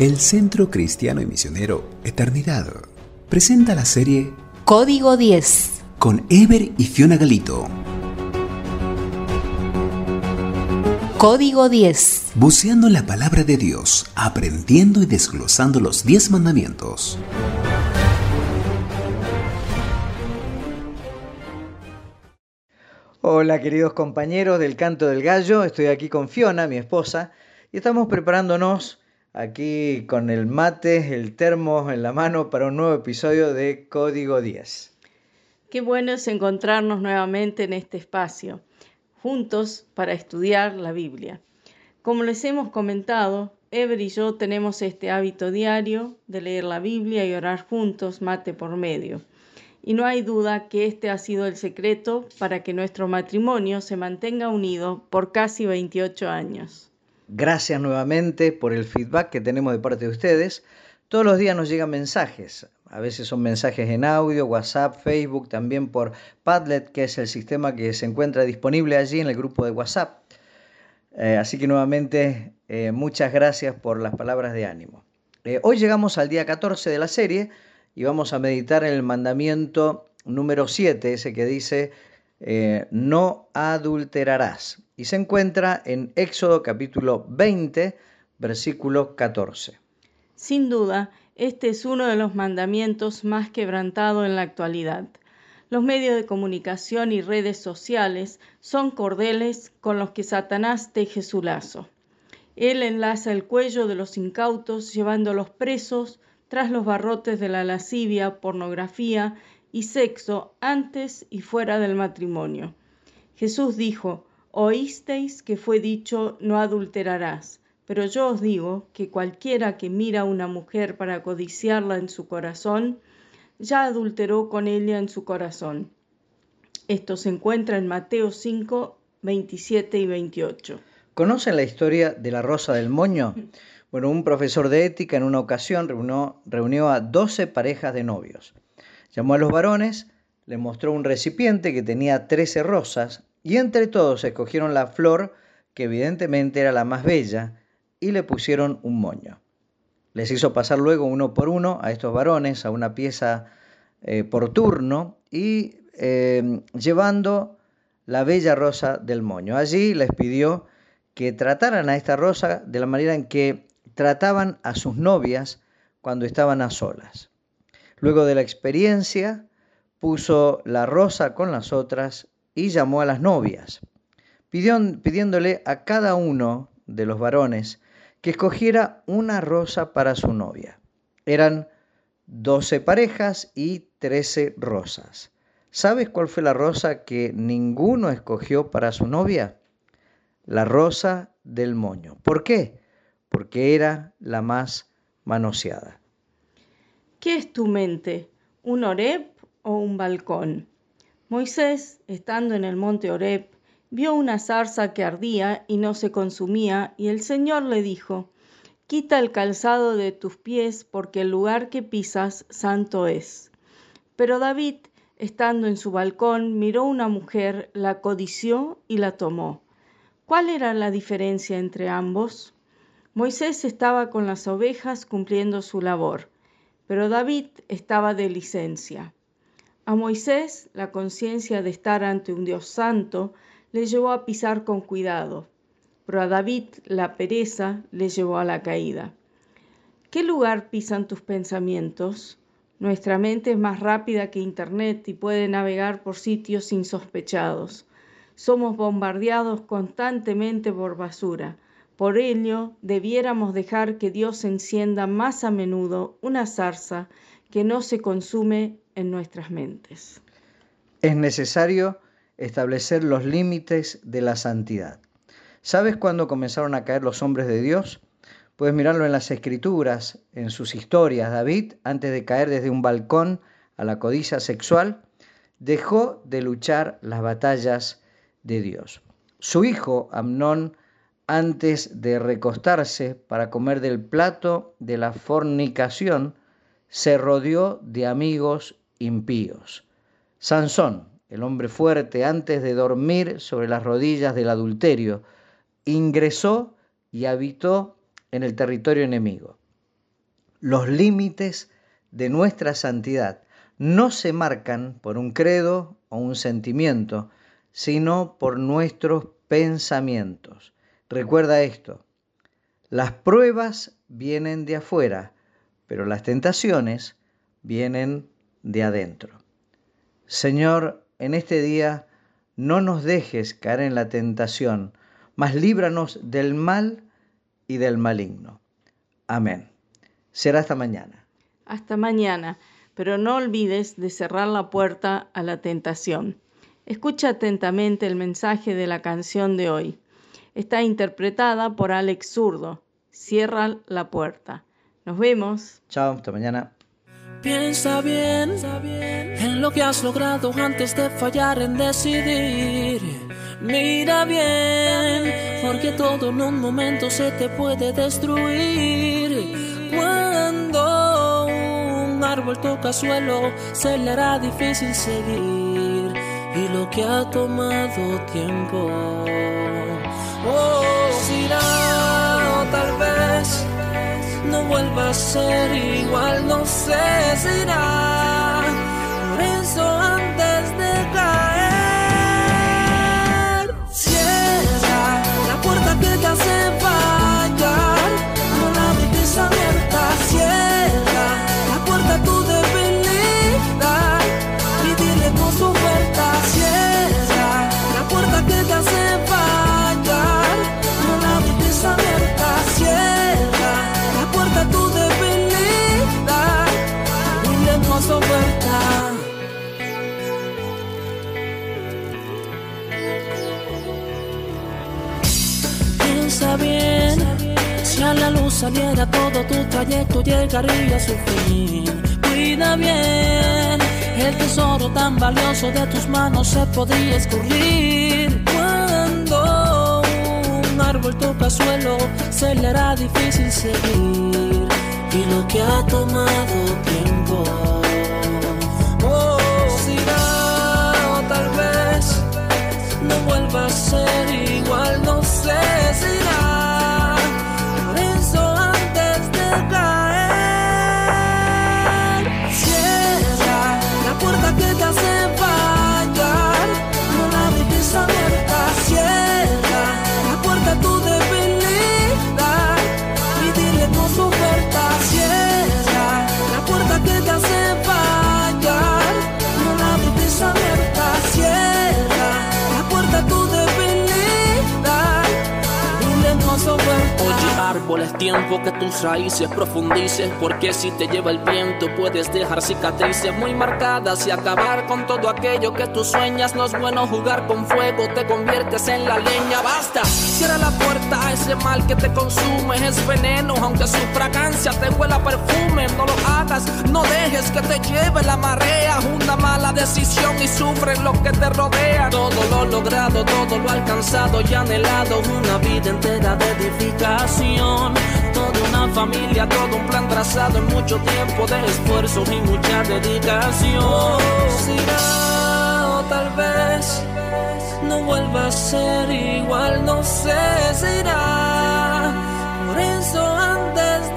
El Centro Cristiano y Misionero Eternidad presenta la serie Código 10 con Ever y Fiona Galito. Código 10 Buceando en la palabra de Dios, aprendiendo y desglosando los 10 mandamientos. Hola queridos compañeros del Canto del Gallo, estoy aquí con Fiona, mi esposa, y estamos preparándonos aquí con el mate, el termo en la mano para un nuevo episodio de Código 10. Qué bueno es encontrarnos nuevamente en este espacio, juntos para estudiar la Biblia. Como les hemos comentado, Ever y yo tenemos este hábito diario de leer la Biblia y orar juntos, mate por medio y no hay duda que este ha sido el secreto para que nuestro matrimonio se mantenga unido por casi 28 años. Gracias nuevamente por el feedback que tenemos de parte de ustedes. Todos los días nos llegan mensajes. A veces son mensajes en audio, WhatsApp, Facebook, también por Padlet, que es el sistema que se encuentra disponible allí en el grupo de WhatsApp. Eh, así que nuevamente eh, muchas gracias por las palabras de ánimo. Eh, hoy llegamos al día 14 de la serie y vamos a meditar en el mandamiento número 7, ese que dice, no adulterarás. Y se encuentra en Éxodo capítulo 20, versículo 14. Sin duda, este es uno de los mandamientos más quebrantados en la actualidad. Los medios de comunicación y redes sociales son cordeles con los que Satanás teje su lazo. Él enlaza el cuello de los incautos llevándolos presos tras los barrotes de la lascivia, pornografía y sexo antes y fuera del matrimonio. Jesús dijo, oísteis que fue dicho, no adulterarás, pero yo os digo que cualquiera que mira a una mujer para codiciarla en su corazón, ya adulteró con ella en su corazón. Esto se encuentra en Mateo 5, 27 y 28. ¿Conocen la historia de la rosa del moño? Bueno, un profesor de ética en una ocasión reunió, a 12 parejas de novios. Llamó a los varones, le mostró un recipiente que tenía 13 rosas y entre todos escogieron la flor que evidentemente era la más bella y le pusieron un moño. Les hizo pasar luego uno por uno a estos varones a una pieza eh, por turno y eh, llevando la bella rosa del moño. Allí les pidió que trataran a esta rosa de la manera en que trataban a sus novias cuando estaban a solas. Luego de la experiencia, puso la rosa con las otras y llamó a las novias, pidiéndole a cada uno de los varones que escogiera una rosa para su novia. Eran doce parejas y trece rosas. ¿Sabes cuál fue la rosa que ninguno escogió para su novia? La rosa del moño. ¿Por qué? porque era la más manoseada. ¿Qué es tu mente? ¿Un Oreb o un balcón? Moisés, estando en el monte Oreb, vio una zarza que ardía y no se consumía, y el Señor le dijo, Quita el calzado de tus pies, porque el lugar que pisas santo es. Pero David, estando en su balcón, miró una mujer, la codició y la tomó. ¿Cuál era la diferencia entre ambos? Moisés estaba con las ovejas cumpliendo su labor, pero David estaba de licencia. A Moisés la conciencia de estar ante un Dios santo le llevó a pisar con cuidado, pero a David la pereza le llevó a la caída. ¿Qué lugar pisan tus pensamientos? Nuestra mente es más rápida que Internet y puede navegar por sitios insospechados. Somos bombardeados constantemente por basura por ello, debiéramos dejar que Dios encienda más a menudo una zarza que no se consume en nuestras mentes. Es necesario establecer los límites de la santidad. ¿Sabes cuándo comenzaron a caer los hombres de Dios? Puedes mirarlo en las escrituras, en sus historias. David, antes de caer desde un balcón a la codicia sexual, dejó de luchar las batallas de Dios. Su hijo, Amnón, antes de recostarse para comer del plato de la fornicación, se rodeó de amigos impíos. Sansón, el hombre fuerte, antes de dormir sobre las rodillas del adulterio, ingresó y habitó en el territorio enemigo. Los límites de nuestra santidad no se marcan por un credo o un sentimiento, sino por nuestros pensamientos. Recuerda esto, las pruebas vienen de afuera, pero las tentaciones vienen de adentro. Señor, en este día no nos dejes caer en la tentación, mas líbranos del mal y del maligno. Amén. Será hasta mañana. Hasta mañana, pero no olvides de cerrar la puerta a la tentación. Escucha atentamente el mensaje de la canción de hoy. Está interpretada por Alex Zurdo. Cierra la puerta. Nos vemos. Chao, hasta mañana. Piensa bien, en lo que has logrado antes de fallar en decidir. Mira bien, porque todo en un momento se te puede destruir. Cuando un árbol toca suelo, se le hará difícil seguir. Y lo que ha tomado tiempo, sé saliera todo tu trayecto llegaría a su fin. Cuida bien, el tesoro tan valioso de tus manos se podría escurrir. Cuando un árbol toca suelo, se le hará difícil seguir. Y lo que ha tomado tiempo, árbol, es tiempo que tus raíces profundices Porque si te lleva el viento puedes dejar cicatrices muy marcadas Y acabar con todo aquello que tú sueñas. No es bueno jugar con fuego, te conviertes en la leña. Basta, cierra la puerta a ese mal que te consume Es veneno, aunque su fragancia te huela perfume. No lo hagas, no dejes que te lleve la marea. Una mala decisión y sufre lo que te rodea. Todo lo logrado, todo lo alcanzado y anhelado Una vida entera de edificación Toda una familia, todo un plan trazado en mucho tiempo de esfuerzo y mucha dedicación. Será o tal vez no vuelva a ser igual, no sé, si será. Por eso antes